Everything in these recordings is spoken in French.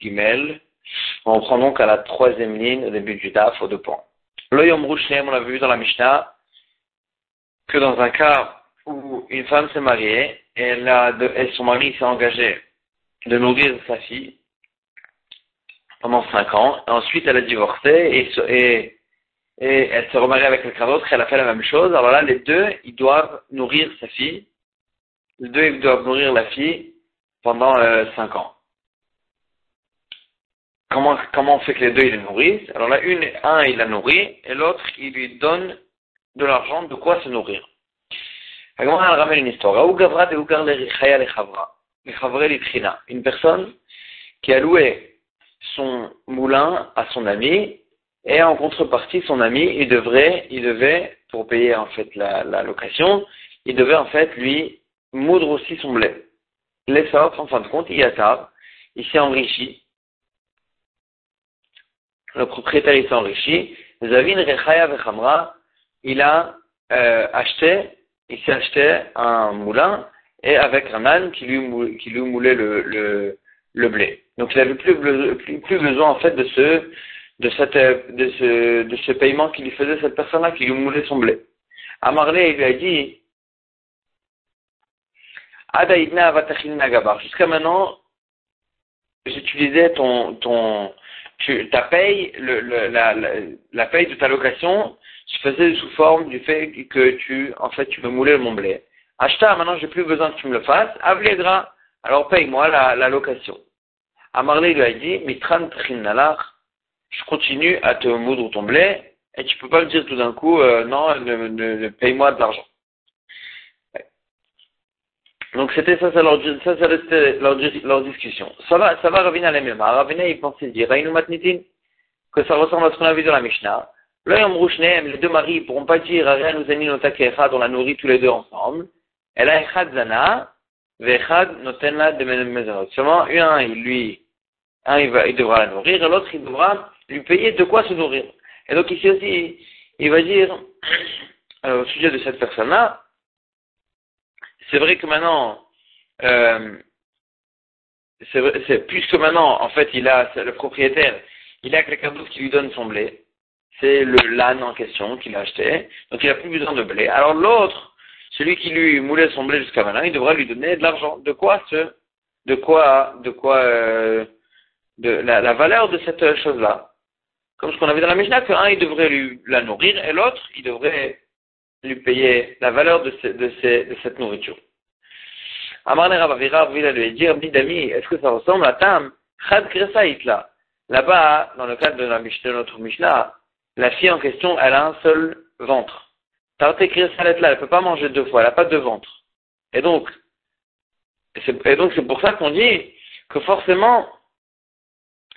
Gimel. On prend donc à la troisième ligne au début du DAF au deux points. L'Oyom Rouchem, on l'avait vu dans la Mishnah, que dans un cas où une femme s'est mariée et, elle a et son mari s'est engagé de nourrir sa fille pendant cinq ans, et ensuite elle a divorcé et, elle se remarie avec quelqu'un d'autre, elle a fait la même chose, alors là les deux, ils doivent nourrir sa fille, les deux ils doivent nourrir la fille pendant euh, cinq ans. Comment, comment on fait que les deux ils la nourrissent? Alors là, une, un il la nourrit et l'autre il lui donne de l'argent de quoi se nourrir. Elle ramène une histoire. Une personne qui a loué son moulin à son ami et en contrepartie son ami il devrait il devait pour payer en fait la, la location il devait en fait lui moudre aussi son blé. L'essor, en fin de compte, il y a tard, il s'est enrichi. Le propriétaire il s'est. Zavin Rechaya Vechamra, il a euh, acheté, il s'est acheté un moulin et avec un âne qui lui, qui lui moulait le, le, blé. Donc il n'avait plus, plus, besoin en fait de ce, de cette, de ce, de ce paiement qu'il lui faisait cette personne-là qui lui moulait son blé. Amarlé, il lui a dit, Jusqu'à maintenant, j'utilisais ton, ton, tu, ta paye, le, le, la, la, la, paye de ta location, je faisais sous forme du fait que tu, en fait, tu me moulais mon blé. Acheta, maintenant j'ai plus besoin que tu me le fasses. Avledra, alors paye-moi la, la location. Amarlé lui a dit, mitran je continue à te moudre ton blé, et tu peux pas me dire tout d'un coup, euh, non, ne, ne, ne paye-moi de l'argent. Donc c'était ça, ça leur, ça, ça restait leur, leur, discussion. Ça va, ça va Ravina les mêmes. Ravina, il pensait dire, Matnitin, que ça ressemble à ce qu'on a vu dans la Mishnah. les deux maris, ils pourront pas dire, Arian nous echad, on la nourrit tous les deux ensemble. Elle a echad zana, vechad notenla de mezonot. Seulement, un, il lui, un, il, va, il devra la nourrir, et l'autre, il devra lui payer de quoi se nourrir. Et donc ici aussi, il va dire, euh, au sujet de cette personne-là, c'est vrai que maintenant, euh, c'est puisque maintenant, en fait, il a le propriétaire, il a quelqu'un d'autre qui lui donne son blé. C'est le l'âne en question qu'il a acheté, donc il n'a plus besoin de blé. Alors l'autre, celui qui lui moulait son blé jusqu'à maintenant, il devra lui donner de l'argent. De quoi ce, de quoi, de quoi, euh, de la, la, valeur de cette chose-là? Comme ce qu'on avait dans la Mishnah, qu'un il devrait lui la nourrir et l'autre il devrait lui payer la valeur de, de, de cette nourriture. Amar Ravavira, lui a dit, d'ami, est-ce que ça ressemble à Tam, Chad Itla. Là-bas, dans le cadre de, de notre Mishnah, la fille en question, elle a un seul ventre. Tarte Kresaït là, elle peut pas manger deux fois, elle n'a pas deux ventres. Et donc, et donc c'est pour ça qu'on dit que forcément,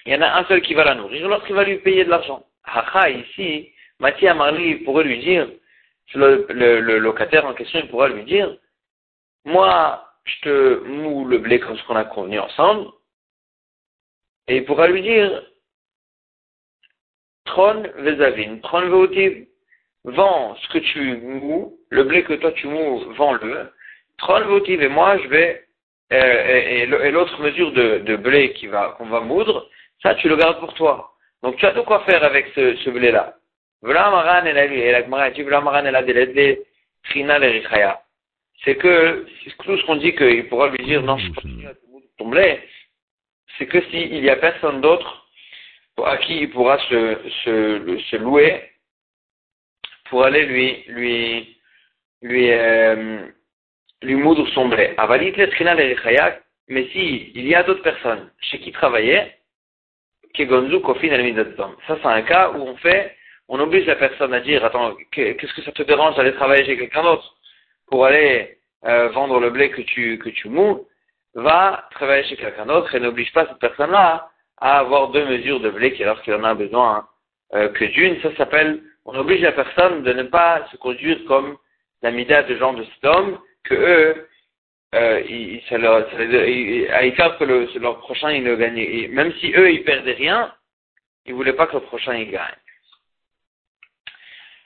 il y en a un seul qui va la nourrir, qui va lui payer de l'argent. Haha, ici, Mathieu Amarli pourrait lui dire, le, le, locataire en question, il pourra lui dire, moi, je te moue le blé comme ce qu'on a convenu ensemble, et il pourra lui dire, Tron vezavin, Tron veotiv, vends ce que tu mous, le blé que toi tu mous, vends-le, Tron veotiv, et moi je vais, euh, et, et l'autre mesure de, de blé qui va, qu'on va moudre, ça tu le gardes pour toi. Donc tu as de quoi faire avec ce, ce blé-là. C'est que tout ce qu'on dit qu'il pourra lui dire non je continue à te c'est que s'il n'y a personne d'autre à qui il pourra se, se, se louer pour aller lui lui lui euh, lui moudre son blé. Avalit le trina mais si il y a d'autres personnes chez qui travailler, Kegonzu Kofin Ça c'est un cas où on fait on oblige la personne à dire, attends, qu'est-ce que ça te dérange d'aller travailler chez quelqu'un d'autre pour aller euh, vendre le blé que tu, que tu mous, va travailler chez quelqu'un d'autre et n'oblige pas cette personne-là à avoir deux mesures de blé alors qu'il en a besoin euh, que d'une. Ça s'appelle, on oblige la personne de ne pas se conduire comme la mida de gens de homme, que eux, euh, ils, ça leur, les, à faire que le, leur prochain ne gagne. même si eux ils perdaient rien, ils voulaient pas que le prochain il gagne.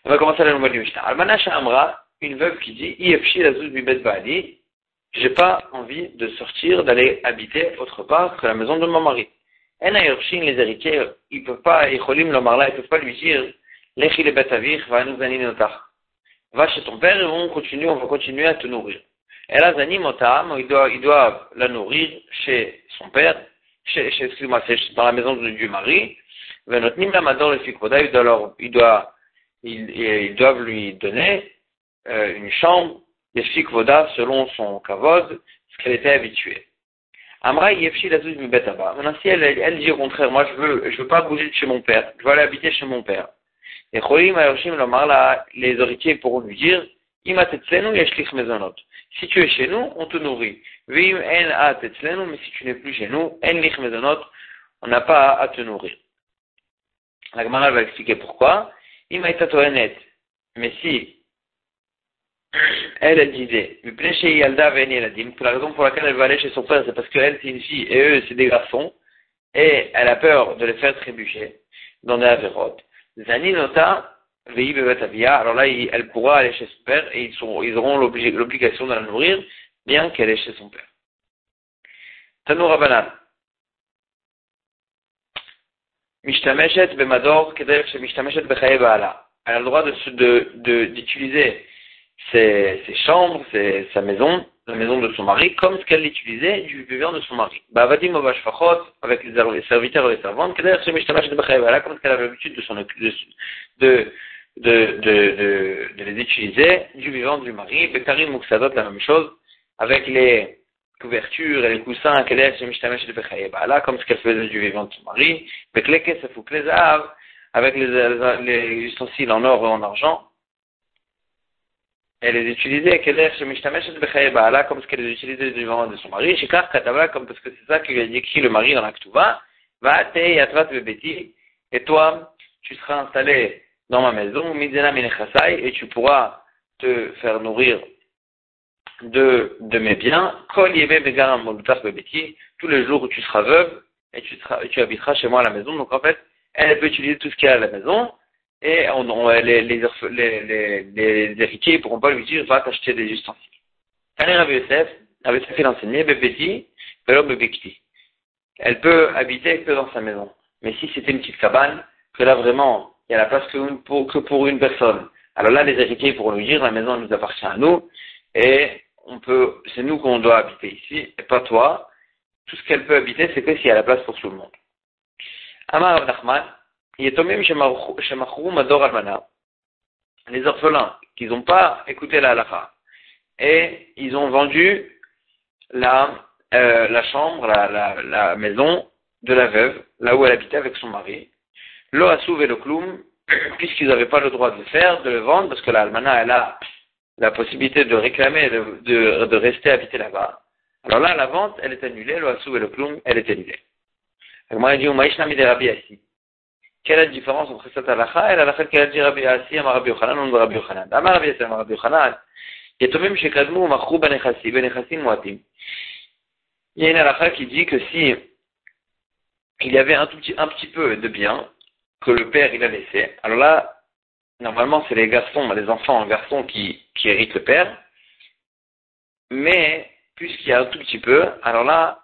On va commencer à la nouvelle du Mishnah. Almana Amra, une veuve qui dit, Iefshi la bibet ba'ali, j'ai pas envie de sortir, d'aller habiter autre part que la maison de mon mari. En les héritiers, ils peuvent pas, ils marla, ils peuvent pas lui dire, Lechi le betavich, va nous Va chez ton père et on continue, on va continuer à te nourrir. Et là, zanim il doit, il doit la nourrir chez son père, chez, chez excuse-moi, dans la maison du mari. Venotnim la mador le fikvoda, il doit leur, il doit, ils, doivent lui donner, euh, une chambre, des fikvoda selon son kavod, ce qu'elle était habituée. Amra yefshi lazuz mi betaba. Maintenant, si elle, elle dit au contraire, moi je veux, je veux pas bouger de chez mon père, je veux aller habiter chez mon père. Et cholim ayoshim lomar les héritiers pourront lui dire, mezonot. Si tu es chez nous, on te nourrit. Vim en mais si tu n'es plus chez nous, mezonot, on n'a pas à te nourrir. La Gemara va expliquer pourquoi. Mais si. Elle, elle disait, que la raison pour laquelle elle va aller chez son père, c'est parce qu'elle, c'est une fille, et eux, c'est des garçons, et elle a peur de les faire trébucher dans des avérotes. Zaninota, alors là, elle pourra aller chez son père, et ils, auront l'obligation de la nourrir, bien qu'elle est chez son père. Tanoura Mishtameshet bemador kedef mishtameshet bechaye baala. Elle a le droit d'utiliser de, de, ses, ses chambres, ses, sa maison, la maison de son mari, comme ce qu'elle utilisait du vivant de son mari. Bavadim Fachot, avec les serviteurs et les servantes, comme ce qu'elle avait l'habitude de, de, de, de, de, les utiliser du vivant du mari. Bekarim Muksadot, la même chose, avec les couvertures et les coussins qu'elle est là, comme ce qu'elle faisait du vivant de son mari. Avec les, les ustensiles en or et en argent elle les utilisait comme ce qu'elle les utilisait du vent de son mari, comme parce que c'est ça qu'il a écrit le mari dans la Ktuva, va et toi, tu seras installé dans ma maison, et tu pourras te faire nourrir de, de mes biens, tous les jours où tu seras veuve, et tu, tu habiteras chez moi à la maison. Donc en fait, elle peut utiliser tout ce qu'il y a à la maison, et on, les, les, les, héritiers ne pourront pas lui dire va t'acheter des ustensiles. Allez, Rabbi Yosef, Rabbi Yosef il enseignait Bébéti, Elle peut habiter que dans sa maison. Mais si c'était une petite cabane, que là vraiment, il y a la place que pour, que pour une personne. Alors là, les héritiers pourront lui dire la maison nous appartient à nous, et on peut, c'est nous qu'on doit habiter ici, et pas toi. Tout ce qu'elle peut habiter, c'est que s'il y a la place pour tout le monde. Amar Abdachman, les orphelins qui n'ont pas écouté la halakha et ils ont vendu la, euh, chambre, la, maison de la veuve, là où elle habitait avec son mari. Lo et le cloum, puisqu'ils n'avaient pas le droit de le faire, de le vendre, parce que la almana, elle a la possibilité de réclamer, de, de, rester habiter là-bas, alors là, la vente, elle est annulée, le hassou et le plomb, elle est annulée. Alors moi, dit. Quelle est la différence entre cette halakha et la halakha dit Il y a une halakha qui dit que si y avait un petit, peu de bien que le père a laissé, alors là, normalement c'est les garçons, les enfants garçons qui, qui héritent le père, mais puisqu'il y a un tout petit peu, alors là,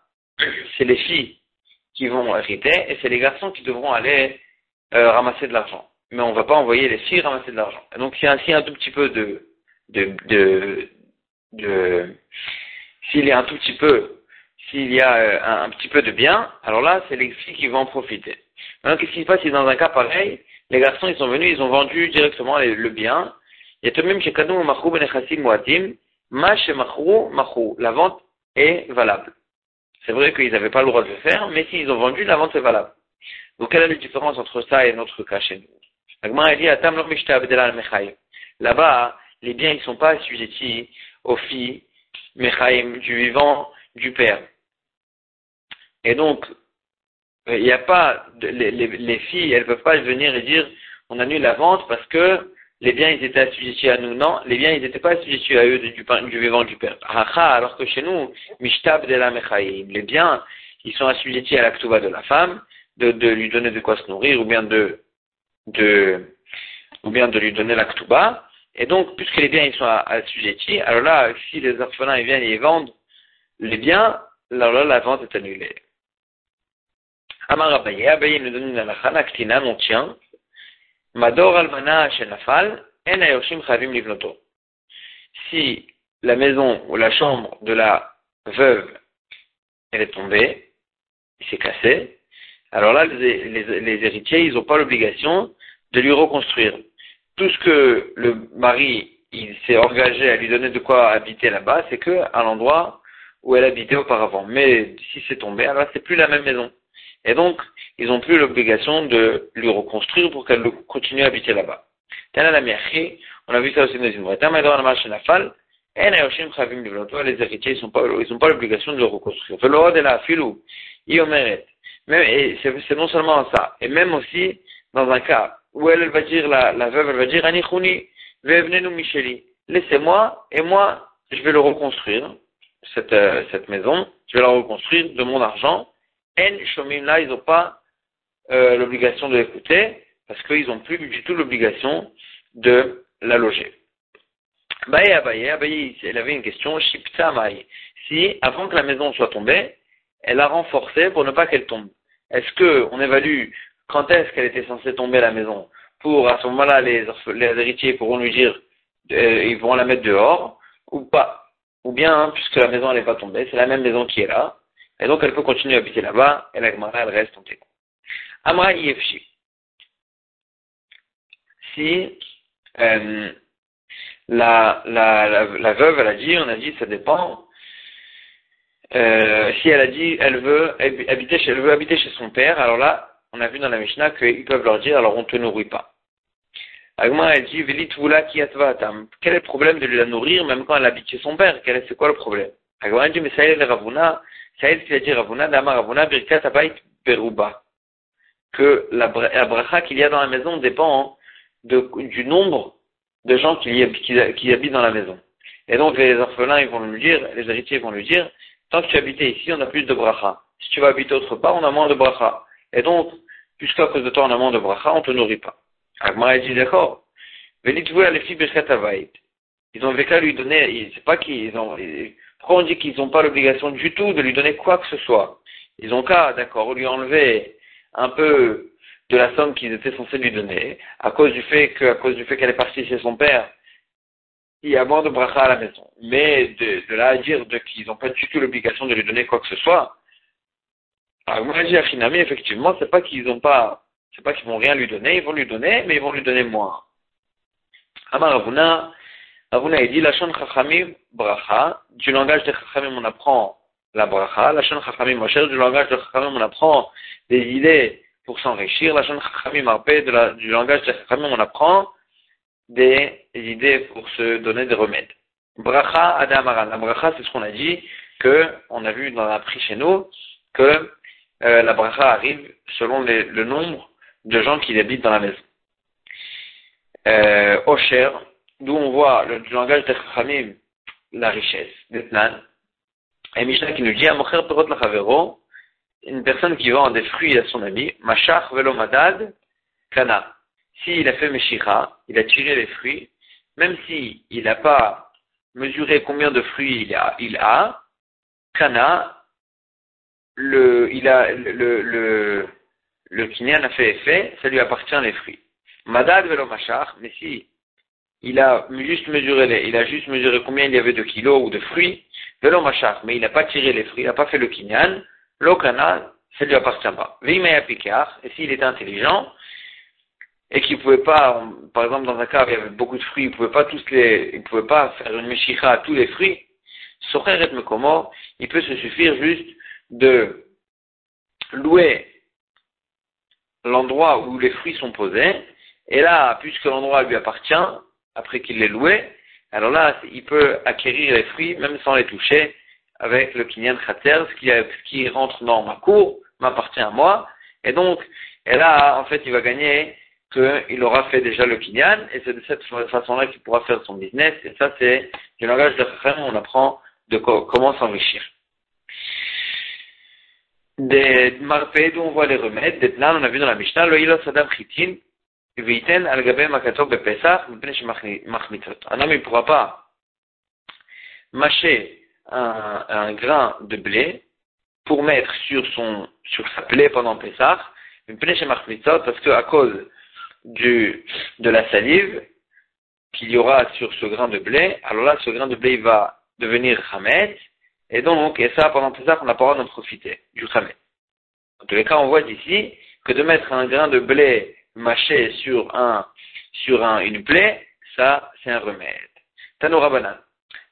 c'est les filles qui vont hériter et c'est les garçons qui devront aller euh, ramasser de l'argent. Mais on ne va pas envoyer les filles ramasser de l'argent. Donc s'il y a ainsi un tout petit peu de, de, de, s'il y a un tout petit peu, s'il y a euh, un, un, petit peu de bien, alors là, c'est les filles qui vont en profiter. Maintenant, qu'est-ce qui se passe si dans un cas pareil, les garçons, ils sont venus, ils ont vendu directement le bien. A tout de même Machou. La vente est valable. C'est vrai qu'ils n'avaient pas le droit de le faire, mais s'ils ont vendu, la vente est valable. Donc, quelle est la différence entre ça et notre cas chez nous? Là-bas, les biens, ne sont pas assujettis aux filles, du vivant, du père. Et donc, il n'y a pas, les, les, filles, elles ne peuvent pas venir et dire, on annule la vente parce que les biens, ils étaient assujettis à nous. Non, les biens, ils n'étaient pas assujettis à eux du, du, vivant du père. Alors que chez nous, Mishtab de la les biens, ils sont assujettis à la de la femme, de, de, lui donner de quoi se nourrir, ou bien de, de, ou bien de lui donner la ktuba. Et donc, puisque les biens ils sont assujettis, alors là, si les orphelins ils viennent et ils vendent les biens, alors là, la vente est annulée. Nous ayoshim chavim. Si la maison ou la chambre de la veuve, elle est tombée, s'est cassé, alors là, les, les, les héritiers, ils n'ont pas l'obligation de lui reconstruire. Tout ce que le mari, il s'est engagé à lui donner de quoi habiter là-bas, c'est que à l'endroit où elle habitait auparavant. Mais si c'est tombé, alors c'est plus la même maison. Et donc, ils n'ont plus l'obligation de lui reconstruire pour qu'elle continue à habiter là-bas. On a vu ça aussi dans une les héritiers, ils n'ont pas, l'obligation de le reconstruire. C'est non seulement ça, et même aussi dans un cas où elle, va dire, la, veuve, va dire, Anichouni, nous Micheli, laissez-moi, et moi, je vais le reconstruire, cette, euh, cette maison, je vais la reconstruire de mon argent. En Shomim, là, ils n'ont pas euh, l'obligation de l'écouter, parce qu'ils n'ont plus du tout l'obligation de la loger. Abaye, Abaye, Abaye, elle avait une question, Shipta Si, avant que la maison soit tombée, elle a renforcé pour ne pas qu'elle tombe. Est-ce que on évalue quand est-ce qu'elle était censée tomber la maison? Pour à ce moment-là, les, héritiers pourront lui dire, euh, ils vont la mettre dehors ou pas Ou bien, hein, puisque la maison n'est pas tombée, c'est la même maison qui est là, et donc elle peut continuer à habiter là-bas, et la Gemara, elle reste en téco. Amra Yefshi. Si euh, la, veuve, elle a dit, on a dit, ça dépend. Euh, si elle a dit, elle veut habiter chez, elle veut habiter chez son père, alors là, on a vu dans la Mishnah qu'ils peuvent leur dire, alors on te nourrit pas. Agma, elle dit, Velit ki Quel est le problème de la nourrir, même quand elle habite chez son père? Quel est, c'est quoi le problème? Agma, elle dit, mais ça est, Ravuna, est, ce a dit Ravuna, Dama Ravuna, Birkat Abayt Beruba. Que la, bracha qu'il y a dans la maison dépend du nombre de gens qui, qui, habitent dans la maison. Et donc les orphelins ils vont lui dire, les héritiers vont lui dire, tant que tu habites ici, on a plus de bracha. Si tu vas habiter autre part, on a moins de bracha. Et donc, puisqu'à cause de toi on a moins de bracha, on te nourrit pas. Agmara dit d'accord. les filles Ils ont vécu à lui donner, c'est pas qu'ils ont, pourquoi on dit qu'ils n'ont pas l'obligation du tout de lui donner quoi que ce soit? Ils ont qu'à, d'accord, lui enlever un peu de la somme qu'ils étaient censés lui donner, à cause du fait à qu'elle est partie chez son père, il y a moins de bracha à la maison. Mais de, là à dire qu'ils n'ont pas du tout l'obligation de lui donner quoi que ce soit, alors moi j'ai Achinami, effectivement, c'est pas qu'ils n'ont pas, c'est pas qu'ils vont rien lui donner, ils vont lui donner, mais ils vont lui donner moins. Amar Avuna il dit, la Shon Chachamim bracha, du langage de Chachamim on apprend la bracha, la Shon Chachamim Moshe, du langage de Chachamim on apprend des idées pour s'enrichir. La chaîne Chachamim du langage de Chachamim, on apprend des idées pour se donner des remèdes. Bracha Adamaran. La bracha, c'est ce qu'on a dit, que on a vu dans la prix chez nous, que euh, la bracha arrive selon le nombre de gens qui habitent dans la maison. Euh, Osher, d'où on voit le, langage de Chachamim la richesse, d'Etnan. Et Mishnah qui nous dit, Amocher Perot Lachavero, une personne qui vend des fruits à son ami, Mashach velo madad kana. S'il a fait Meshira, il a tiré les fruits, même s'il il n'a pas mesuré combien de fruits il a, il a kana, le, il a, le, le, le, kinyan a fait effet, ça lui appartient les fruits. Madad velo mashach, mais si il a juste mesuré les, il a juste mesuré combien il y avait de kilos ou de fruits, mashach, mais il n'a pas tiré les fruits, il n'a pas fait le kinyan, L'okana, ça ne lui appartient pas. et s'il était intelligent, et qu'il pouvait pas, par exemple dans un cas où il y avait beaucoup de fruits, il pouvait pas tous les, il pouvait pas faire une meshicha à tous les fruits, Socher Mekomo, il peut se suffire juste de louer l'endroit où les fruits sont posés, et là, puisque l'endroit lui appartient, après qu'il l'ait loué, alors là, il peut acquérir les fruits même sans les toucher, avec le kinyan khater, ce qui, rentre dans ma cour, m'appartient à moi, et donc, et là, en fait, il va gagner qu'il aura fait déjà le kinyan, et c'est de cette façon-là qu'il pourra faire son business, et ça, c'est du langage de frère, on apprend comment s'enrichir. Des marpés d'où on voit les remèdes, des plans, on a vu dans la Mishnah, le ilos adam chitin, un homme, ne pourra pas mâcher un, grain de blé pour mettre sur son, sur sa plaie pendant Pessah, parce que à cause de la salive qu'il y aura sur ce grain de blé, alors là, ce grain de blé va devenir Hamet, et donc, et ça, pendant Pessah, on n'a pas le droit d'en profiter, du Hamet. En tous les cas, on voit d'ici que de mettre un grain de blé mâché sur un, sur un, une plaie, ça, c'est un remède. Tanoura Banan.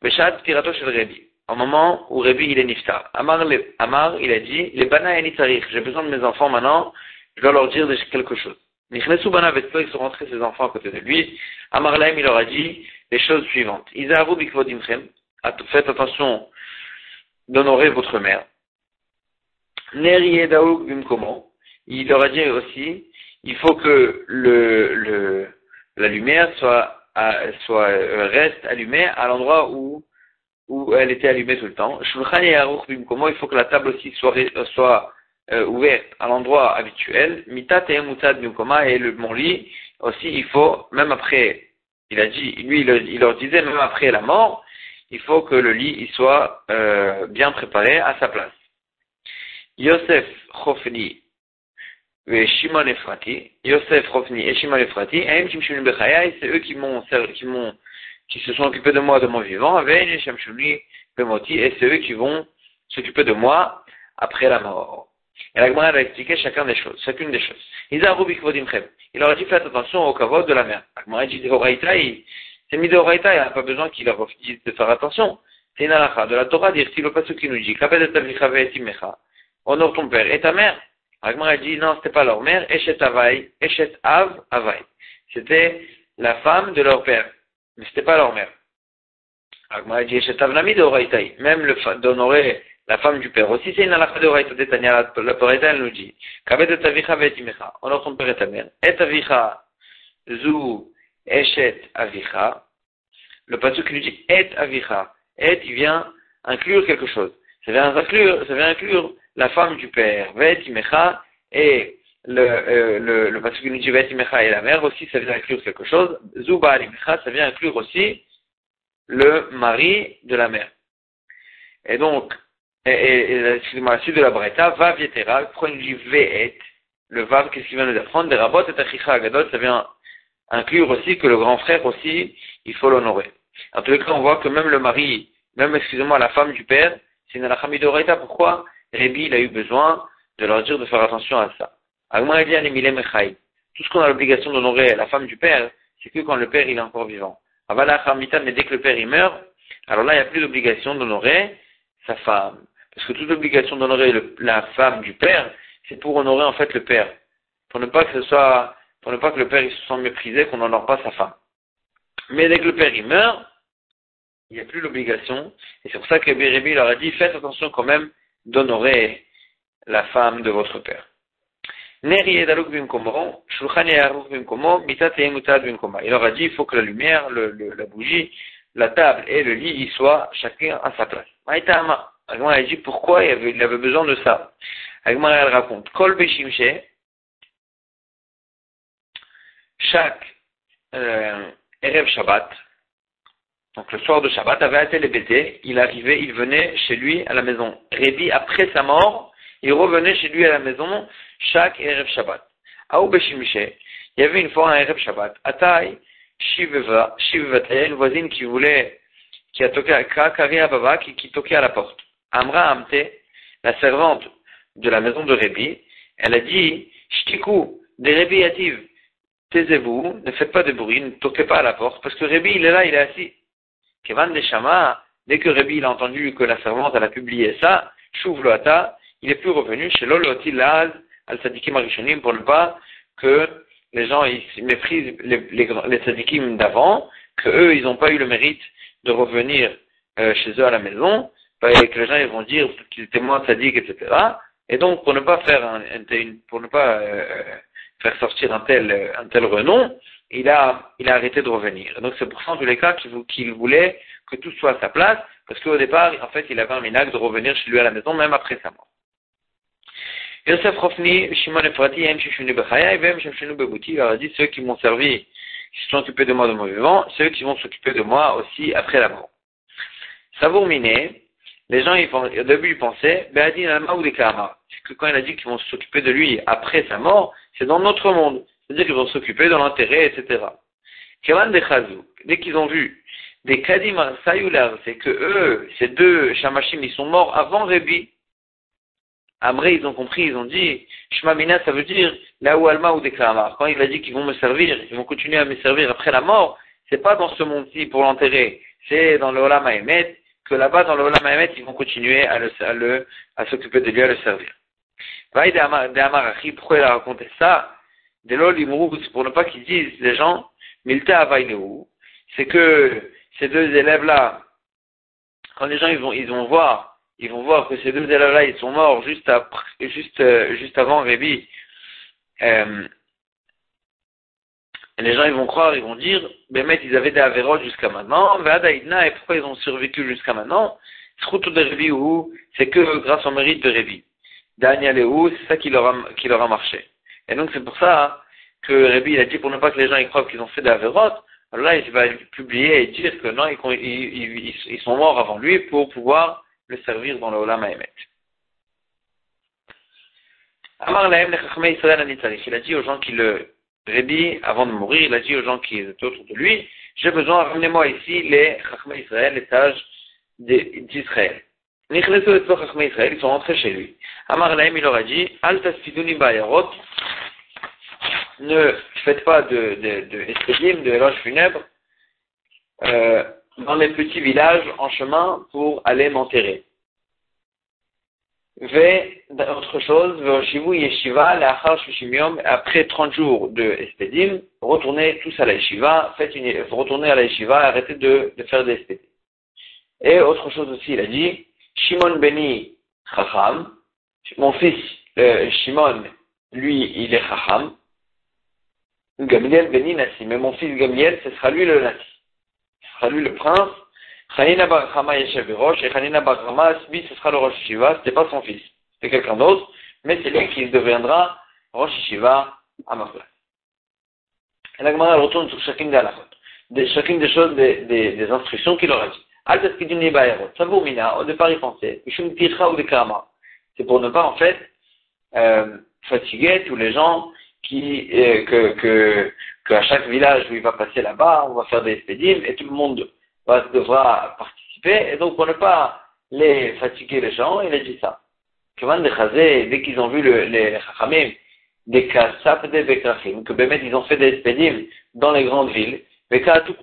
Beshat Pirato shel Rebi. Au moment où Rebi il est niftar. Amar, Amar il a dit, les bana j'ai besoin de mes enfants maintenant, je dois leur dire quelque chose. Nichnesu bana ils sont rentrés ses enfants à côté de lui. Amar Laim, il leur a dit les choses suivantes. Isahavu bikvodimchem, faites attention d'honorer votre mère. Neriye daouk bimkomo, il leur a dit aussi, il faut que le, le, la lumière soit, soit euh, reste allumée à l'endroit où, où elle était allumée tout le temps. Comment il faut que la table aussi soit, soit euh, ouverte à l'endroit habituel. Mitat et mutad et le mon lit aussi il faut même après. Il a dit, lui il, leur disait même après la mort, il faut que le lit il soit euh, bien préparé à sa place. Yosef Chofni Shimon Efrati, Yosef Rofni et Shimon Efrati, c'est eux qui m'ont, qui m'ont, qui se sont occupés de moi de mon vivant, et c'est eux qui vont s'occuper de moi après la mort. Et la a expliqué chacun des choses, chacune des choses. Il leur a dit faites attention au kavod de la mer. La Gemara dit c'est mis de il n'y a pas besoin qu'il leur dise de faire attention. C'est une halakha de la Torah dire si le passage qui nous dit, honore ton père et ta mère. Agmar dit non, c'était pas leur mère, Eshet Avai, Eshet Av Avai. C'était la femme de leur père, mais c'était pas leur mère. Agmar dit Eshet Avnami de Horaïtaï, même le d'honorer la femme du père. Aussi, c'est une halakha de Horaïta Tania, la Horaïta, elle nous dit, Kabet et avicha vet imecha, honore ton père et ta mère. Et avicha, zu, Eshet avicha. Le pasuk nous dit et avicha. Et, il vient inclure quelque chose. Ça vient inclure, ça vient inclure la femme du père, et le, euh, le, le dit Vetimecha et la mère aussi, ça vient inclure quelque chose. Zuba Alimecha, ça vient inclure aussi le mari de la mère. Et donc, et, et, excusez-moi, la suite de la Breta, Vav Yetera, prenez du Ve'et, le Vav, qu'est-ce qu'il vient nous apprendre? Des rabot et Achicha Agadol, ça vient inclure aussi que le grand frère aussi, il faut l'honorer. En tous les cas, on voit que même le mari, même, excusez-moi, la femme du père, c'est une alachamidoraita. Pourquoi? Rébi, il a eu besoin de leur dire de faire attention à ça. Tout ce qu'on a l'obligation d'honorer la femme du père, c'est que quand le père il est encore vivant. Mais dès que le père il meurt, alors là il n'y a plus d'obligation d'honorer sa femme. Parce que toute obligation d'honorer la femme du père, c'est pour honorer en fait le père. Pour ne pas que ce soit, pour ne pas que le père il se sente méprisé, qu'on n'honore pas sa femme. Mais dès que le père il meurt, il n'y a plus l'obligation. Et c'est pour ça que Bérébi leur a dit, faites attention quand même d'honorer la femme de votre père. Il leur a dit, il faut que la lumière, la bougie, la table et le lit y soient chacun à sa place. Agma a dit pourquoi il avait, besoin de ça. Agma elle raconte, Kol chaque euh, Erev Shabbat, donc le soir de Shabbat, avait été les il arrivait, il venait chez lui à la maison. Rébi, après sa mort, il revenait chez lui à la maison chaque Erev Shabbat. Aou il y avait une fois un Erev Shabbat. Ataï, Shiveva, Shiveva, une voisine qui voulait, qui a toqué à Karia Baba, qui, qui toquait à la porte. Amra Amte, la servante de la maison de Rébi, elle a dit, Shtiku, des Rébi Yativ, taisez-vous, ne faites pas de bruit, ne toquez pas à la porte, parce que Rébi, il est là, il est assis. Kevan Neshama, dès que Rabbi a entendu que la servante a publié ça, Shuv Ata, il est plus revenu chez Laz al Sadikim Arishonim pour ne pas que les gens ils méprisent les, les, les Sadikim d'avant, que eux ils n'ont pas eu le mérite de revenir euh, chez eux à la maison, et que les gens ils vont dire qu'ils étaient moins sadiques, etc. Et donc pour ne pas faire un, pour ne pas euh, faire sortir un tel un tel renom, il a, il a arrêté de revenir. Donc c'est pour ça, en tous les cas, qu'il voulait que tout soit à sa place, parce qu'au départ, en fait, il avait un minac de revenir chez lui à la maison, même après sa mort. Yosef Rofni, Shimon Efrati, Bechaya, Bebuti, il a dit, ceux qui m'ont servi, qui se sont occupés de moi de mon vivant, ceux qui vont s'occuper de moi aussi après la mort. Savour Miné, les gens, ils, au début, ils pensaient, ou des que quand il a dit qu'ils vont s'occuper de lui après sa mort, c'est dans notre monde. C'est-à-dire qu'ils vont s'occuper de l'enterrer, etc. Dès qu'ils ont vu des Kadim Sayular, c'est que eux, ces deux Shamashim, ils sont morts avant Rebi. Après, ils ont compris, ils ont dit, Shmamina, ça veut dire, là où Alma ou des Quand il a dit qu'ils vont me servir, ils vont continuer à me servir après la mort, c'est pas dans ce monde-ci pour l'enterrer, c'est dans le Olam que là-bas, dans le Olam ils vont continuer à le, à s'occuper de lui, à le servir. Pourquoi il a raconté ça? pour ne pas qu'ils disent, les gens, c'est que ces deux élèves-là, quand les gens ils vont, ils vont voir, ils vont voir que ces deux élèves-là, ils sont morts juste après, juste, euh, juste avant Rébi. Euh, les gens ils vont croire, ils vont dire, Bémet, ils avaient des Averot jusqu'à maintenant, et pourquoi ils ont survécu jusqu'à maintenant? C'est que grâce au mérite de Rébi. Daniel et c'est ça qui leur, a, qui leur a marché. Et donc c'est pour ça que Rébi il a dit pour ne pas que les gens ils croient qu'ils ont fait des Averot, alors là il va publier et dire que non, ils, ils, sont morts avant lui pour pouvoir le servir dans le Olam Haemet. Amar Il a dit aux gens qui le Rébi, avant de mourir, il a dit aux gens qui étaient autour de lui, j'ai besoin, ramenez-moi ici les Chachmei Israël, les sages d'Israël. Ils sont rentrés chez lui. Amar Lahem, il leur a dit, Al bayarot, ne faites pas de, de, de, de funèbre, euh, dans les petits villages en chemin pour aller m'enterrer. Autre chose, après 30 jours de espedim, retournez tous à la yeshiva, faites une, retournez à la yeshiva, arrêtez de, de faire des espedim. Et autre chose aussi, il a dit, Shimon Beni Chacham, mon fils euh, Shimon, lui, il est Chacham, Gamliel Beni Nassi, mais mon fils Gamliel, ce sera lui le Nassi. Ce sera lui le prince. Chanina Bar Chama Yeshev Rosh, et Chanina Bar Chama, lui, ce sera le Rosh Shiva, c'était pas son fils, c'était quelqu'un d'autre, mais c'est lui qui deviendra Rosh Shiva à ma place. Et la Gemara retourne sur chacune des halachot, chacune des choses, des, des, des instructions qu'il aura dit. Mina, au départ il pensait, c'est pour ne pas en fait euh, fatiguer tous les gens qui, euh, que, que, qu'à chaque village où il va passer là-bas, on va faire des expédimes et tout le monde devra participer. Et donc, pour ne pas les fatiguer les gens, il a dit ça. Dès qu'ils ont vu le, les Chachamim, des Kassap des Bekrachim, que Bémet, ils ont fait des expédimes dans les grandes villes, mais qu'à tout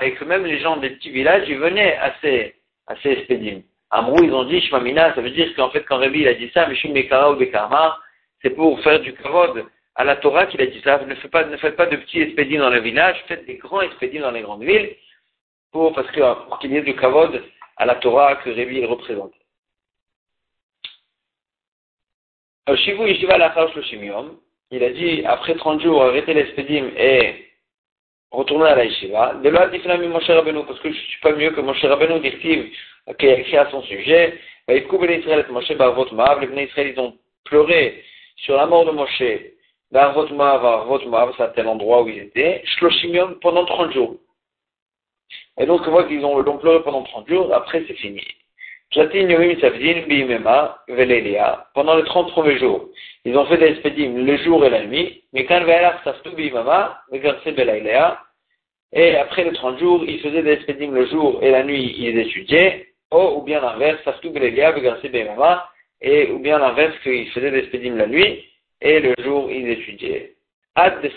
et que même les gens des petits villages, ils venaient à ces, à ces expédimes. Amrou, ils ont dit Shmamina, ça veut dire qu'en fait, quand Rabbi il a dit ça, Mishum Bekara ou Bekarma, c'est pour faire du kavod à la Torah qu'il a dit ça. Ne faites pas, ne faites pas de petits expédients dans le village, faites des grands expédients dans les grandes villes, pour, parce que, pour qu'il y ait du kavod à la Torah que Révi représente. Shivu Yeshiva il a dit, après 30 jours, arrêtez l'expédim et retournez à la Yeshiva. De là, dit Moshe Rabbeinu, parce que je ne suis pas mieux que Moshe Rabbeinu, dit qui a écrit à son sujet. Les Israël, ils ont pleuré sur la mort de Moshe D'Arvot Moav à c'est à tel endroit où ils étaient, Shloshimium pendant 30 jours. Et donc on voit qu'ils ont pleuré pendant 30 jours, après c'est fini. Pendant les 30 premiers jours, ils ont fait des expédimes le jour et la nuit, mais quand et après les 30 jours, ils faisaient des expédimes le jour et la nuit, ils étudiaient, ou bien l'inverse, et ou bien l'inverse, qu'ils faisaient des expédimes la nuit, et le jour ils étudiaient. De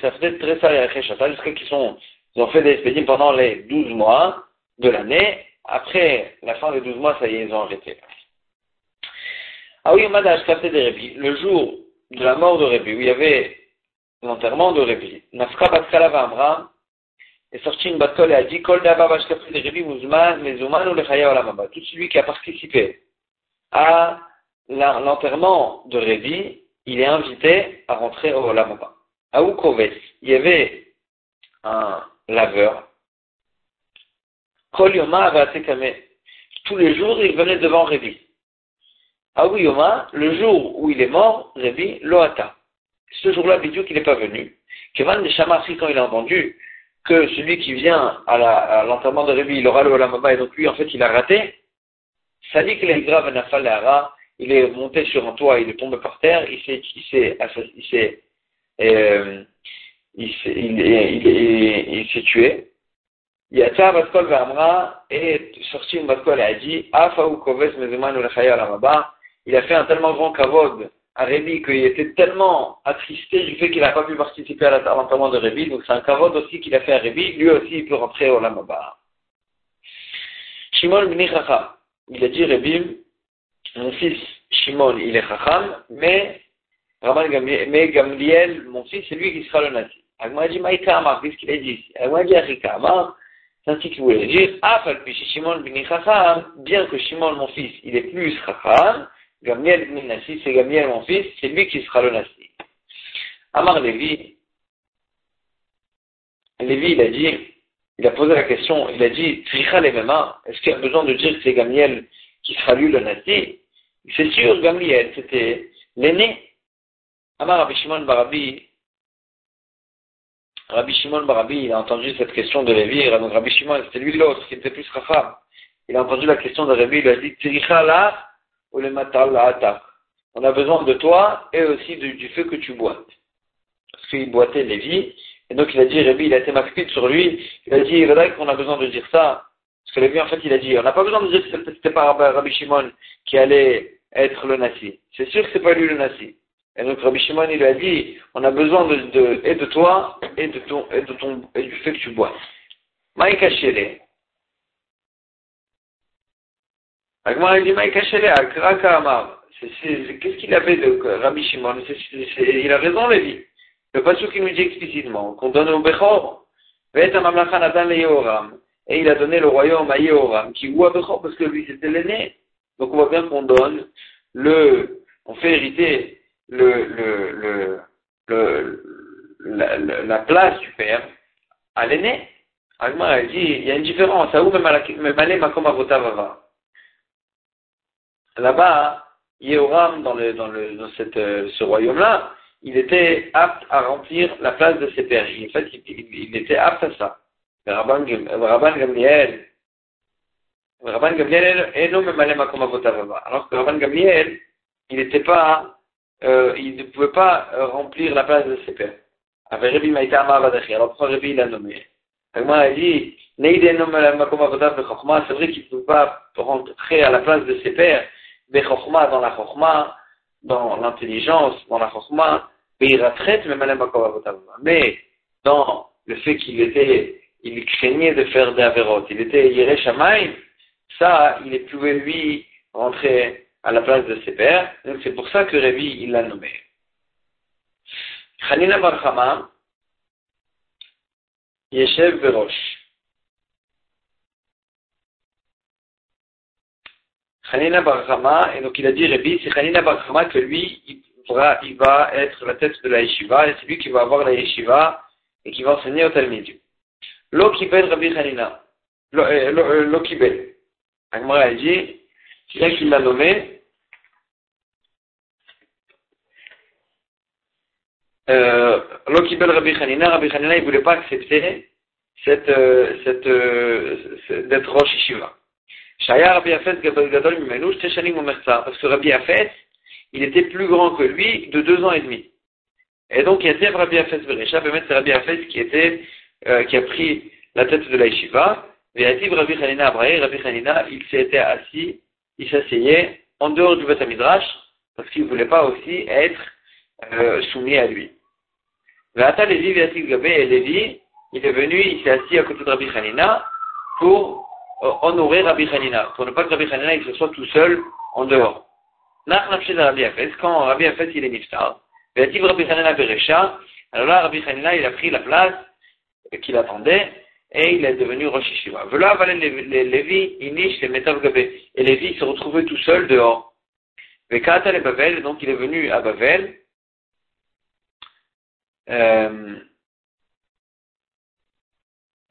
jusqu'à qu'ils sont, ils ont fait des expédients pendant les 12 mois de l'année. Après la fin des 12 mois, ça y est, ils ont arrêté. Ah oui, le jour de la mort de Rébi, où il y avait l'enterrement de Rébi, Nafka Batkala Amra est sorti une batkol et a dit Kol Daba Bashkafé de Rébi Muzman, Mezuman ou Olamaba. Tout celui qui a participé à l'enterrement de Rébi, il est invité à rentrer au Lamaba. À Oukoves, il y avait un laveur. Kol Yoma Tous les jours, il venait devant Révi. À Yoma, le jour où il est mort, Révi, Loata. Ce jour-là, Bidou, qu'il n'est pas venu. Kevan de Shamarsi, quand il a entendu que celui qui vient à l'enterrement de Révi, il aura le Olamaba, et donc lui, en fait, il a raté, Salik grave nafal il est monté sur un toit, il est tombé par terre, il s'est, il s'est, il s'est, euh, il il, il, il, s'est tué. Yatsa Batkol Vamra est sorti une Batkol et a dit, Afaou Koves Mezeman Lamaba, il a fait un tellement grand kavod à Rébi qu'il était tellement attristé du fait qu'il n'a pas pu participer à l'enterrement de Rébi, donc c'est un kavod aussi qu'il a fait à Rébi, lui aussi il peut rentrer au Lamaba. Shimon Bni Chacham, il a dit Rébi, mon fils Shimon, il est Chacham, mais mais Gamliel, mon fils, c'est lui qui sera le nasi. Agma dit Maïka Amar, qu'est-ce qu'il a dit Agma dit Achika Amar, c'est ainsi qu'il voulait dire, Ah, Shimon Bni Chacham, bien que Shimon, mon fils, il est plus Chacham, Gamiel ibn Nassi, c'est Gamiel mon fils, c'est lui qui sera le Nassi. Amar Lévi, Lévi il a dit, il a posé la question, il a dit, Tricha est-ce qu'il y a besoin de dire que c'est Gamiel qui sera lui le Nassi C'est sûr, Gamiel, c'était l'aîné. Amar Rabbi Shimon Barabi, Rabbi Shimon Barabi, il a entendu cette question de Lévi, Rabbi Shimon, c'était lui l'autre, qui était plus Racham. Il a entendu la question de Rabbi, il a dit, ou le On a besoin de toi et aussi du, feu que tu boites. Parce qu'il boitait Lévi, et donc il a dit, Rébi, il a été masqué sur lui, il a dit, vrai qu'on a besoin de dire ça. Parce que Lévi, en fait, il a dit, on n'a pas besoin de dire que c'était pas Rabbi Shimon qui allait être le Nassi. C'est sûr que c'est pas lui le Nassi. Et donc Rabbi Shimon, il a dit, on a besoin de, et de toi, et de ton, et de ton, et du fait que tu bois. Maïka Shele, Agmar dit, Qu'est-ce qu'il avait de Rabbi Shimon? Il a raison, Lévi. Le passage qui nous dit explicitement qu'on donne au Bechor. Et il a donné le royaume à Yehoram, qui ou à Bechor, parce que lui c'était l'aîné. Donc on voit bien qu'on donne le, on fait hériter le, le, le, la, la, place du père à l'aîné. Agmar dit, il y a une différence. Là-bas, Yehoram, dans, le, dans, le, dans cette, euh, ce royaume-là, il était apte à remplir la place de ses pères. En fait, il, il, était apte à ça. Rabban Gamliel, Rabban Gamliel Alors que Rabban Gamliel, il n'était pas, euh, il ne pouvait pas euh, remplir la place de ses pères. Avec Rabbi Maïta Amavadachi. Alors pourquoi Rabbi l'a nommé? Agma a dit, c'est vrai qu'il ne pouvait pas rentrer à la place de ses pères Bechokma dans la Chokma, dans l'intelligence, dans la Chokma, mais dans le fait qu'il était, il craignait de faire des avérotes, il était Yereshamaim, ça, il pouvait lui rentrer à la place de ses pères, donc c'est pour ça que Révi, il l'a nommé. Khanina Barchama, Yeshev Verosh. Hanina Barhama, et donc il a dit Rabbi, c'est Hanina Barhama que lui, il, va être la tête de la yeshiva, et c'est lui qui va avoir la yeshiva, et qui va enseigner au Talmud. L'Okibel Rabbi Hanina. L'Okibel. Euh, Agmara a dit, c'est là qu'il l'a nommé, euh, L'Okibel Rabbi Hanina, Rabbi Hanina, il voulait pas accepter cette, euh, cette, euh, d'être Rosh Yeshiva. Shaya Rabbi Afet Gadol Mimenu, Shanim Omerza, parce que Rabbi Afet, il était plus grand que lui de deux ans et demi. Et donc, il a Rabbi Afet Berecha, c'est Rabbi Afet qui était, euh, qui a pris la tête de la yeshiva, et Rabbi Hanina Rabbi Hanina, il s'était assis, il s'asseyait en dehors du Beth Midrash, parce qu'il ne voulait pas aussi être euh, soumis à lui. Levi Levi, il est venu, il s'est assis à côté de Rabbi Hanina pour honorer Rabbi Hanina, pour ne pas que Rabbi Hanina il se soit tout seul en dehors. Quand Rabbi Afet il est niftar, Rabbi Hanina Berecha, alors là Rabbi Hanina il a pris la place qu'il attendait et il est devenu Rosh Yeshiva. Voilà, les Lévi, Inish, les Metav. Et Lévi se retrouvait tout seul dehors. Vekata le Bavel, donc il est venu à Bavel. Euh,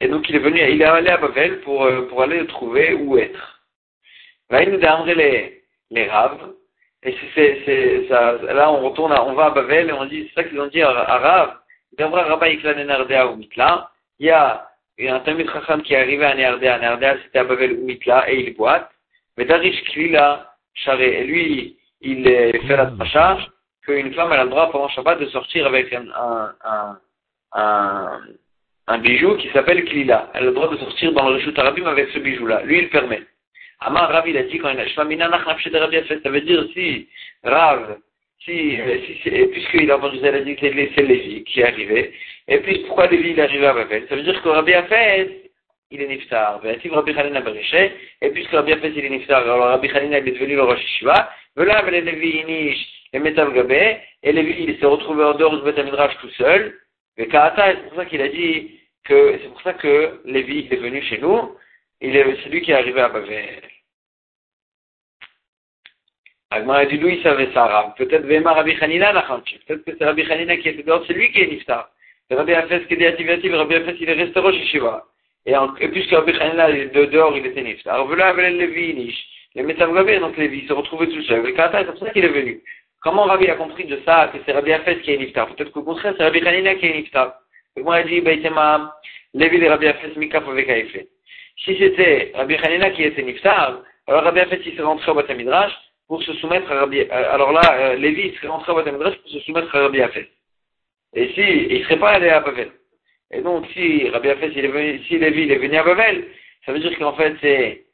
et donc il est venu, il est allé à Babel pour, euh, pour aller le trouver où être. Là, il nous a les, les raves. Et c'est, c'est, ça, là, on retourne, on va à Babel et on dit, c'est ça qu'ils ont dit à, à Rav. Il y a ou Mitla. Il y a, il y a un Tamid Chacham qui est arrivé à Nerdea. Nerdea, c'était à Babel ou Mitla et il boite. Mais Darish Klila Charé, et lui, il fait la charge qu'une femme a le droit pendant Shabbat de sortir avec un, bijou qui s'appelle Klila. Elle a le droit de sortir dans le Rishut Arabim avec ce bijou-là. Lui, il permet. Amar Rav, il a dit quand il a ça veut dire si Rav, si, si puisqu'il a entendu ça, il a dit que c'est Lévi qui est arrivé. Et puis pourquoi Lévi il est arrivé à Babel Ça veut dire que Rabbi fait il est niftar. Rabbi Khalina et puisque Rabbi Afes il est niftar, alors Rabbi Khalina il est devenu le Rosh Yeshiva, mais Lévi Inish, et Metal Gabé, et Lévi il s'est retrouvé en dehors du Beth Midrash tout seul, et Kahata, c'est pour ça qu'il a dit que, c'est pour ça que Lévi est venu chez nous, il est, c'est lui qui est arrivé à Babel. Agmar a dit, lui, il savait ça, Peut-être Vema Rabbi Hanina Peut-être que c'est Rabbi Hanina qui était dehors, c'est lui qui est niftar. Rabbi Afes qui est déactivatif, Rabbi Afes il est resté Rosh Yeshiva. Et, et puisque Rabbi Hanina, de dehors, il était niftar. Voilà, Lévi Nish. Les Gabé, donc Lévi, se retrouvait tout seul. Le Kata, c'est pour ça qu'il est venu. Comment Rabbi a compris de ça que c'est Rabbi Afes qui est niftar Peut-être qu'au contraire, c'est Rabbi Hanina qui est niftar. Donc moi, il dit, Baïtema, Lévi et Rabbi Afes, Mikaf avec Aïfé. Si c'était Rabbi Hanina qui était niftar, alors Rabbi Afes, il s'est rentré au Batamidrash pour se soumettre à Rabbi, euh, alors là, euh, Lévi serait rentré au Batamidrash pour se soumettre à Rabbi Afes. Et si, il serait pas allé à Bavel. Et donc, si Rabbi Afes, il est venu, si Lévi, il est venu à Bavel, ça veut dire qu'en fait, c'est,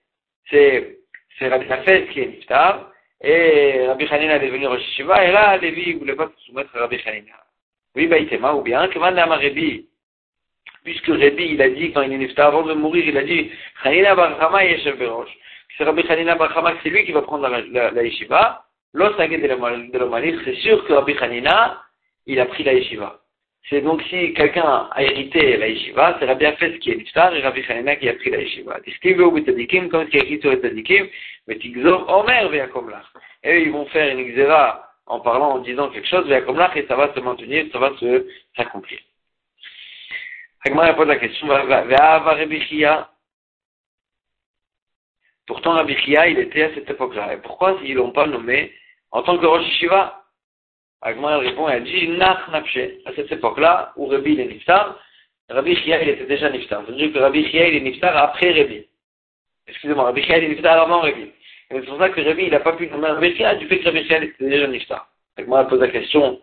c'est, c'est Rabbi Afes qui est niftar, et Rabbi Hanina est venu au Shiva, et là, Lévi, il voulait pas se soumettre à Rabbi Hanina. Oui, Baïtema, ou bien, comment à Rabbi, puisque Rabbi, il a dit, quand il est niftar, avant de mourir, il a dit, Hanina Barhama Yeshev Berosh c'est Rabbi Hanina Barhama, c'est lui qui va prendre la, la, la yeshiva, l'osagé de l'Omalir, c'est sûr que Rabbi Hanina, il a pris la yeshiva. C'est donc si quelqu'un a hérité la yeshiva, c'est Rabbi Afes qui est l'iftar et Rabbi Hanina qui a pris la yeshiva. Distiveu betadikim, comme ce qui est écrit sur les tadikim, mais tigzor omer veyakomlach. Et eux, ils vont faire une xéra en parlant, en disant quelque chose, et ça va se maintenir, ça va se, s'accomplir. Agmar pose la question, Pourtant, Rabbi Chia, il était à cette époque-là. Et pourquoi ils l'ont pas nommé en tant que Rosh Shiva Agma répond, elle dit, Nach. À cette époque-là, où Rabbi est Niftar, Rabbi Chia, il était déjà Niftar. C'est-à-dire que Rabbi Chia, il est Niftar après Rabbi. Excusez-moi, Rabbi Chia, il est Niftar avant Rabbi. C'est pour ça que Rabbi, il n'a pas pu nommer Rabbi Chia du fait que Rabbi était déjà Niftar. Agma pose la question,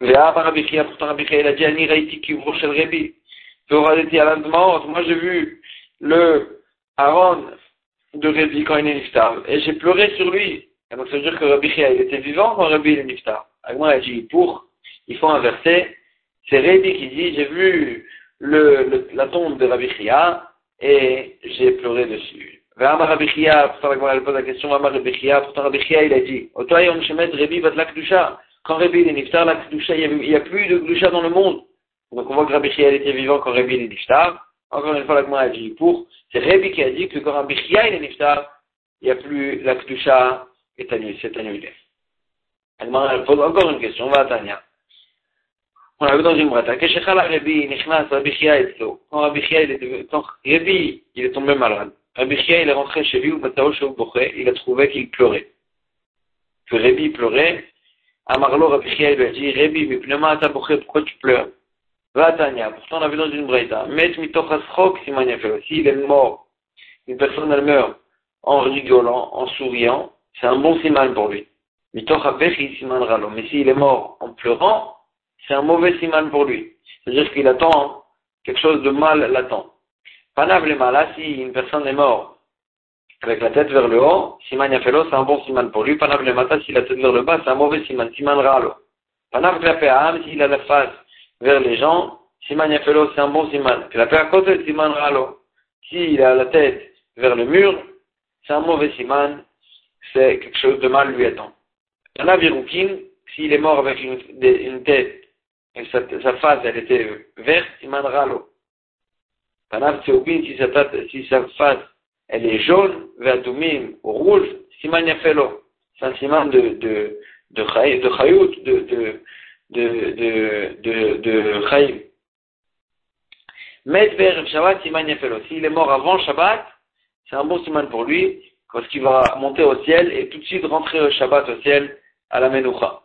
Rabbi Chia, pourtant Rabbi Chia, il a dit, Ani Raiti qui ouvre chez Rabbi. Moi, j'ai vu le Aaron de Rabbi quand il est niftar. Et j'ai pleuré sur lui. Et donc ça veut dire que Rabbi Chia, il était vivant quand Rabbi est niftar. Agma a dit, pour, il faut inverser. C'est Rabbi qui dit, j'ai vu le, la tombe de Rabbi Chia et j'ai pleuré dessus. Vama Rabbi Chia, pourtant Agma elle pose la question, Vama Rabbi Chia, pourtant Rabbi Chia, il a dit, Otoyom Shemet Rabbi va la Kdusha. Quand Rabbi est niftar, la Kdusha, il n'y a, plus de Kdusha dans le monde. Donc on voit que Rabbi Chia, était vivant quand Rabbi est niftar. Encore une fois, l'Agma a dit pour. C'est Rabbi qui a dit que quand Rabbi Chia est niftar, il n'y a plus la Kedusha est annulée, c'est annulé. L'Agma pose encore une question, on va Tania. On a vu dans une brata. Keshechala Rabbi, Nichnas, Rabbi Chia est Quand Rabbi Chia, il est, quand Rabbi, il est tombé malade. Rabbi Chia, il est rentré chez lui, il a trouvé qu'il pleurait. Que Rabbi pleurait. Amarlo, Rabbi Chia, il lui a dit, Rabbi, mais pourquoi tu pleures? Vatania, pourtant on a vu dans une braïta, met mitochasrok simaniafel. S'il est mort, une personne elle meurt en rigolant, en souriant, c'est un bon siman pour lui. Mitochavechi siman ralo. Mais s'il est mort en pleurant, c'est un mauvais siman pour lui. C'est-à-dire qu'il attend quelque chose de mal l'attend. Panav le mala, si une personne est morte avec la tête vers le haut, siman yafelo, c'est un bon siman pour lui. Panav le mata, si la tête vers le bas, c'est un mauvais siman, siman ralo. Panav le s'il a la face vers les gens, Siman Yafelo, c'est un bon Siman. Côté, Siman Ralo. S'il a la tête vers le mur, c'est un mauvais Siman, c'est quelque chose de mal lui attend. Un Aviroukin, s'il est mort avec une, tête, sa, sa, face, elle était verte, Siman Ralo. Un si sa, si sa face, elle est jaune, verdoumim, ou rouge, Siman Yafelo. C'est un Siman de, de, de, de, chayout, de, de, de, de, de, de Chaim. Met Shabbat, Siman Yafelo. S'il est mort avant Shabbat, c'est un bon siman pour lui, parce qu'il va monter au ciel et tout de suite rentrer au Shabbat au ciel à la Menucha.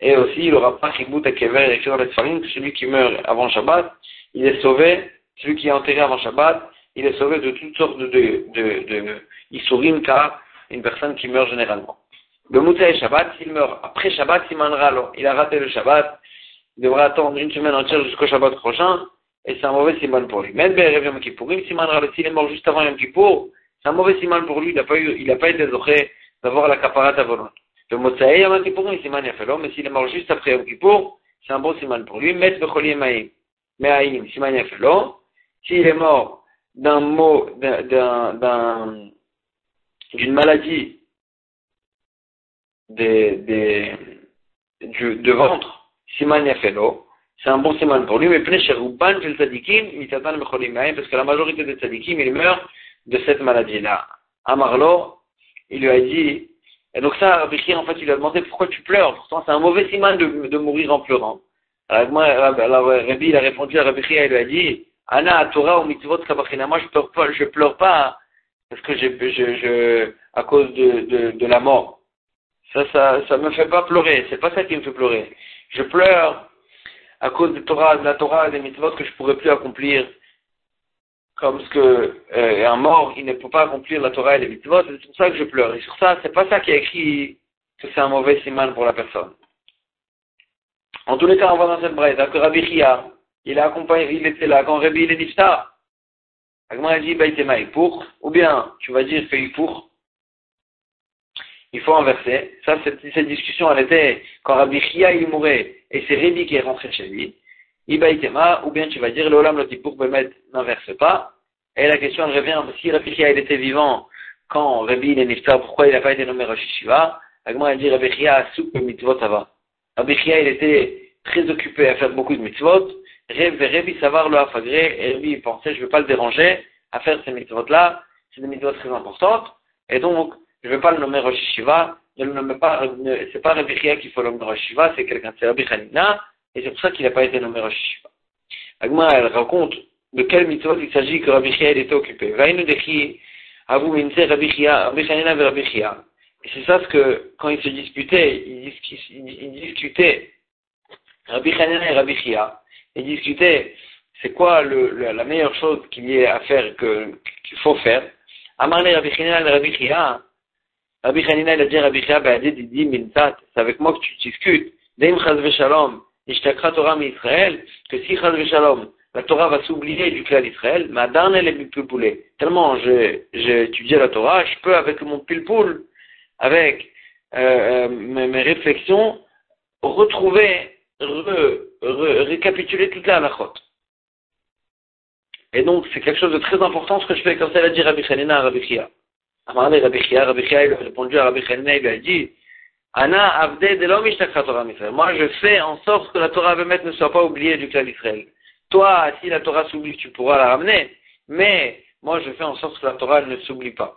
Et aussi, il n'aura pas Chibout à Kever, dans les que celui qui meurt avant Shabbat, il est sauvé, celui qui est enterré avant Shabbat, il est sauvé de toutes sortes de, de, de, de une personne qui meurt généralement. Le Moutaï Shabbat, s'il meurt après Shabbat, il a raté le Shabbat, il devra attendre une semaine entière jusqu'au Shabbat prochain, et c'est un mauvais siman pour lui. Même Yom Kippourim, s'il est mort juste avant Yom Kippour, c'est un mauvais siman pour lui, il n'a pas il pas été doré d'avoir la caparate à volonté. Le Motsai Yom Kippourim, siman Yafelo, mais s'il est mort juste après Yom Kippour, c'est un bon siman pour lui. Met Becholi Maïm, Me'aïm, siman Yafelo. S'il est mort d'un mot, d'un, d'une maladie de ventre, siman c'est un bon siman pour lui, mais pnei sheruban le tzadikim, mitatan mecholim parce que la majorité des tzadikim, ils meurent de cette maladie-là. Amarlo, il lui a dit, et donc ça, Rabbi en fait, il lui a demandé pourquoi tu pleures? Pourtant, c'est un mauvais siman de, mourir en pleurant. Alors, moi, Rabbi, il a répondu à Rabbi il lui a dit, Ana Torah ou mitzvot. Moi, je pleure pas, je pleure pas parce que je, je, je, à cause de, de, de la mort. Ça, ça, ça me fait pas pleurer. C'est pas ça qui me fait pleurer. Je pleure à cause de, Torah, de la Torah des mitzvot que je pourrais plus accomplir, comme ce que euh, un mort, il ne peut pas accomplir la Torah et les mitzvot, c'est pour ça que je pleure. Et sur ça, c'est pas ça qui est écrit que c'est un mauvais siman pour la personne. En tous les cas, on va dans cette braise, que Rabbi Chia, il a accompagné, il était là quand Rabbi il est niftar. Agma a dit, pour, ou bien, tu vas dire, fais pour, il faut inverser. Ça, cette, discussion, elle était quand Rabbi Chia il mourait et c'est Rabbi qui est rentré chez lui. Ibaïtema, ou bien tu vas dire, l'olam pour Bemet n'inverse pas. Et la question revient, si Rabbi Chia il était vivant quand Rabbi il est niftar, pourquoi il n'a pas été nommé Rosh Hashiva Agma a dit, Rabbi Chia a soupe mitzvot. Rabbi Chia il était très occupé à faire beaucoup de mitzvot. Rabbi savoir le hafagré, et Rabbi il pensait, je ne veux pas le déranger à faire ces mitzvot là, c'est des mitzvot très importantes. Et donc, je ne vais pas le nommer Rosh Shiva, ne le nomme pas, c'est pas Rabbi Chia qu'il faut le nommer Rosh Shiva, c'est quelqu'un, c'est Rabbi Hanina, et c'est pour ça qu'il n'a pas été nommé Rosh Shiva. Agma, elle raconte de quel mitzvot il s'agit que Rabbi Chia était occupé. Rabbi Rabbi Hanina Rabbi. Et c'est ça ce que, quand ils se disputaient, ils, ils discutaient, Rabbi Hanina et Rabbi Chia, ils discutaient, c'est quoi le, la meilleure chose qu'il y ait à faire, qu'il faut faire. Amarne Rabbi Hanina et Rabbi Chia, Rabbi Hanina, il a dit Rabbi Chia, il dit, Mintat, c'est avec moi que tu discutes. Deim Chaz Veshalom, Ishtakra Torah Israël, que si Chaz Veshalom, la Torah va s'oublier du clan d'Israël, ma darnel est pilpoulé. Tellement j'ai étudié la Torah, je peux avec mon pilpoul, avec euh, euh mes, mes, réflexions, retrouver, re, re, récapituler toute la halachot. Et donc, c'est quelque chose de très important ce que je fais, comme ça l'a dit Rabbi Hanina à Rabbi Chia. Amarle Rabbi Chia, Rabbi Chia, il a répondu à Rabbi Chanina, il lui a dit, Ana avde de l'homme Torah Israël. Moi, je fais en sorte que la Torah ne soit pas oubliée du clan d'Israël. Toi, si la Torah s'oublie, tu pourras la ramener, mais moi, je fais en sorte que la Torah ne s'oublie pas.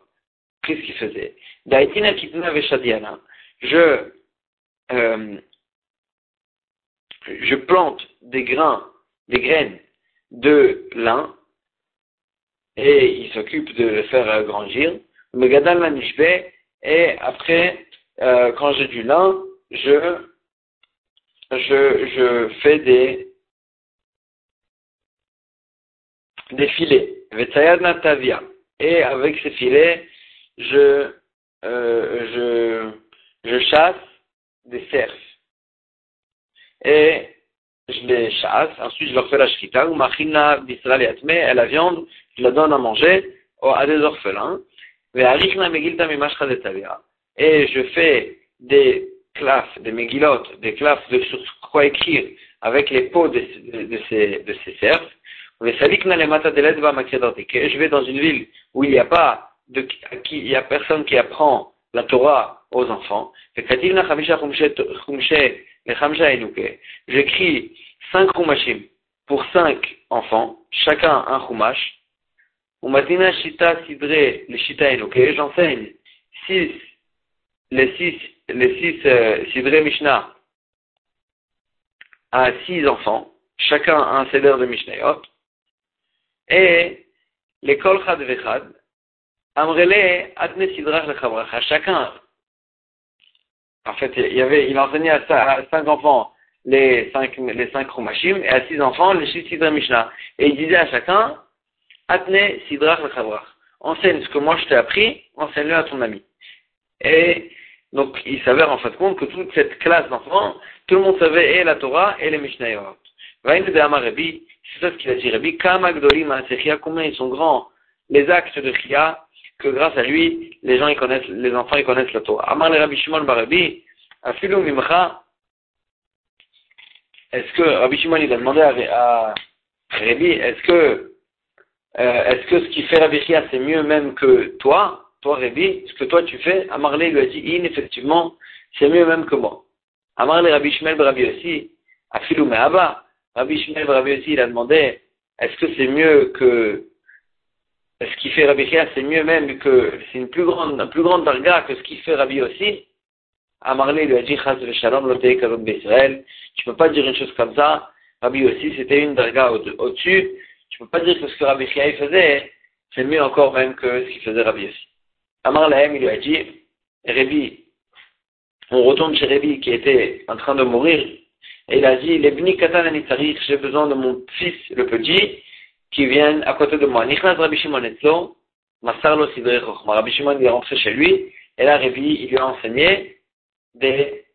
Qu'est-ce qu'il faisait? Daitina kitna veshadiana. Je, euh, je plante des grains, des graines de lin, et il s'occupe de le faire grandir. Megadal Manishbe, et après, euh, quand j'ai du lin, je, je, je fais des, des filets. Et avec ces filets, je, euh, je, je chasse des cerfs. Et je les chasse, ensuite je leur fais la shkita, ou machina bisra et la viande, je la donne à manger à des orphelins. Et je fais des clafs, des mégilotes, des clafs de sur quoi écrire avec les peaux de, de, ces, de ces cerfs. Et je vais dans une ville où il n'y a pas de, qui, il y a personne qui apprend la Torah aux enfants. J'écris cinq chumashim pour cinq enfants, chacun un chumash, Umatina Shita Sidre, le Shita j'enseigne six, les six, les six euh, Sidre Mishnah à six enfants, chacun un seder de Mishnayot, et l'école Chad Vechad, Amrele Atne Sidrach le chacun, en fait, il enseignait à, cinq enfants les cinq, les cinq Rumashim, et à six enfants les six Sidre Mishnah. Et il disait à chacun, Atne sidrach le Enseigne ce que moi je t'ai appris, enseigne-le à ton ami. Et donc, il s'avère en fin de compte que toute cette classe d'enfants, tout le monde savait et la Torah et les Mishnayot. C'est ça ce qu'il a dit Rabbi. Combien ils sont grands les actes de Chia que grâce à lui, les gens ils connaissent, les enfants ils connaissent la Torah. Amar le Rabbi Shimon Barabi, Afilu Mimcha, est-ce que Rabbi Shimon il a demandé à, Rabbi, est-ce que euh, est-ce que ce qui fait Rabbi Chia c'est mieux même que toi, toi Rabbi, ce que toi tu fais? Amarle lui a dit, in effectivement, c'est mieux même que moi. Amarle Rabbi Shimon Barabi aussi, Afilu Me'aba, Rabbi Shimon Barabi aussi il a demandé, est-ce que c'est mieux que ce qui fait Rabbi Chia, c'est mieux même que, c'est une plus grande, plus grande darga que ce qui fait Rabbi aussi. Amarlé lui a dit, Shalom, Israël. Tu peux pas dire une chose comme ça. Rabbi aussi, c'était une darga au-dessus. Tu peux pas dire que ce que Rabbi Chia faisait, c'est mieux encore même que ce qu'il faisait Rabbi aussi. Amar il lui a dit, Rabbi, on retourne chez Rabbi qui était en train de mourir, et il a dit, les bni katan j'ai besoin de mon fils, le petit, qui viennent à côté de moi. Nichnas Rabbi Shimon Etzlo, Masarlo Sidre. Rabbi Shimon est rentré chez lui, et là, Rabbi, il lui a enseigné des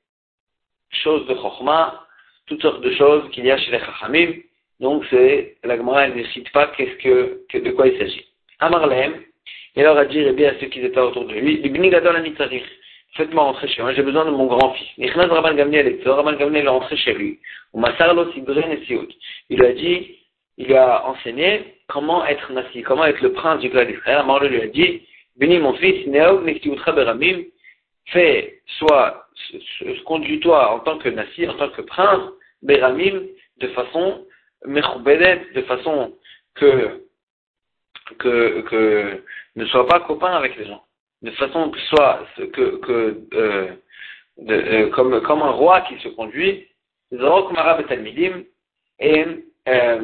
choses de Chochma, toutes sortes de choses qu'il y a chez les Chachamim. Donc, c'est, la Gemara, elle ne cite pas qu'est-ce que, de quoi il s'agit. Amarlem, et alors a dit Rabbi à ceux qui étaient autour de lui, Gadol Anitzarich, faites-moi rentrer chez moi, j'ai besoin de mon grand-fils. Nichnas Rabban Gamliel Etzlo, Rabban Gamliel est rentré chez lui. Ou Masarlo Sidre. Il lui a dit, il a enseigné comment être nasi, comment être le prince du clan d'Israël. Amar lui a dit, bénis mon fils, Neog Beramim, fais, soit, conduis-toi en tant que nasi, en tant que prince, Beramim, de façon mechoubedet, de façon que, que, que ne sois pas copain avec les gens. De façon que soit, que, que, euh, euh, comme, comme un roi qui se conduit, Zorok Marab et, euh,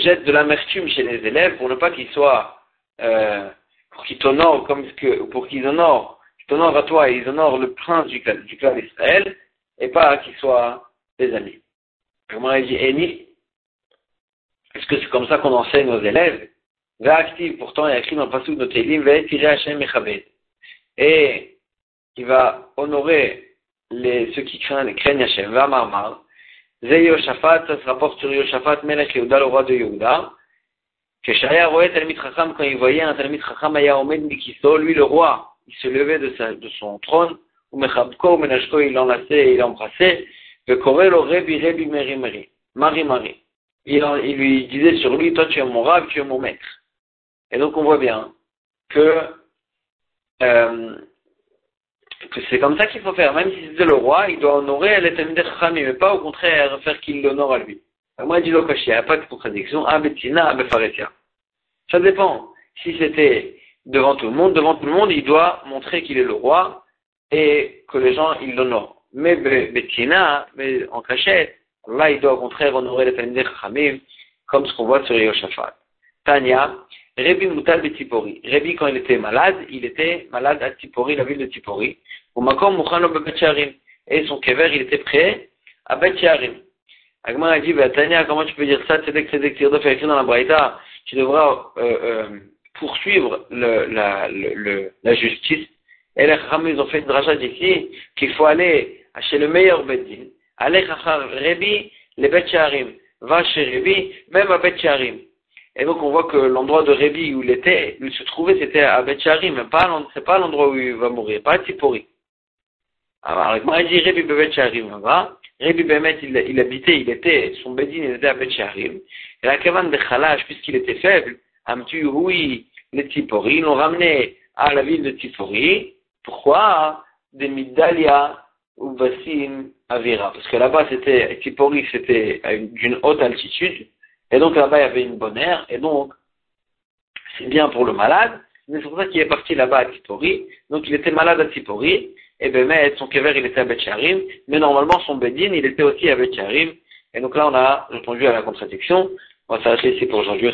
jette de l'amertume chez les élèves pour ne pas qu'ils soient, euh, pour qu'ils t'honorent comme pour qu'ils honorent, qu'ils t'honorent à toi et ils honorent le prince du, du clan d'Israël et pas qu'ils soient des amis. Comment il dit Eni? Est-ce que c'est comme ça qu'on enseigne aux élèves? Active pourtant, il y a écrit dans le de Télim, Et il va honorer les, ceux qui craignent, craignent Hachem, va marmar, Zé Yoshaphat, ça se rapporte sur Yoshaphat, Melech Yehuda, le roi de Yehuda. Que Shaya Roé Talmid Chacham, quand il voyait un Talmid Chacham, Aya Omed Mikiso, lui le roi, il se levait de, sa, de son trône, ou Mechabko, Menashko, il l'enlaçait, il l'embrassait, le Korel, le Rebi, Rebi, Meri, Meri, Marie. Il, il lui disait sur lui, toi tu es mon rab, tu es mon maître. Et donc on voit bien que euh, que c'est comme ça qu'il faut faire. Même si c'est le roi, il doit honorer les Talmud Chachamim, mais pas au contraire faire qu'il l'honore à lui. Moi, dit Lokashi, il n'y a pas de contradiction. Ça dépend. Si c'était devant tout le monde, devant tout le monde, il doit montrer qu'il est le roi et que les gens, ils l'honorent. Mais Betina, mais en cachette, là, il doit au contraire honorer les Talmud Chachamim, comme ce qu'on voit sur Yoshaphat. Tanya, Rebi Moutal Betipori. Rebi, quand il était malade, il était malade à Tipori, la ville de Tipori. Au Makom Mouchano Bebetcharim. Et son kever, il était prêt à Betcharim. Agmar a dit, bah, Tania, comment tu peux dire ça? C'est que c'est Tirdof écrit dans la Braïta. Tu devras, euh, euh, poursuivre la, justice. Et les Chacham, ils ont fait une dracha ici, qu'il faut aller chez le meilleur Beddin. Aller Chacham Rebi, les Betcharim. Va chez Rebi, même à Betcharim. Et donc on voit que l'endroit de Rébi où il était, où il se trouvait, c'était à Betchari, mais c'est pas l'endroit où il va mourir, pas à Tipori. Alors, moi, dit Rébi Betcharim, va. Rébi Bemet, il, il, habitait, il était, son bédine, il était à Betcharim. Et la Kavan de Khalash, puisqu'il était faible, Amtu oui, les Tipori, ils l'ont ramené à la ville de Tipori. Pourquoi? Des Midalia ou Bassim Avira. Parce que là-bas, c'était, Tipori, c'était d'une haute altitude. Et donc là-bas, il y avait une bonne air, et donc, c'est bien pour le malade, mais c'est pour ça qu'il est parti là-bas à Tipori. Donc il était malade à Tipori, et ben mais son kever, il était à Betcharim, mais normalement son bedin, il était aussi à Betcharim. Et donc là, on a répondu à la contradiction. On va s'arrêter ici pour aujourd'hui.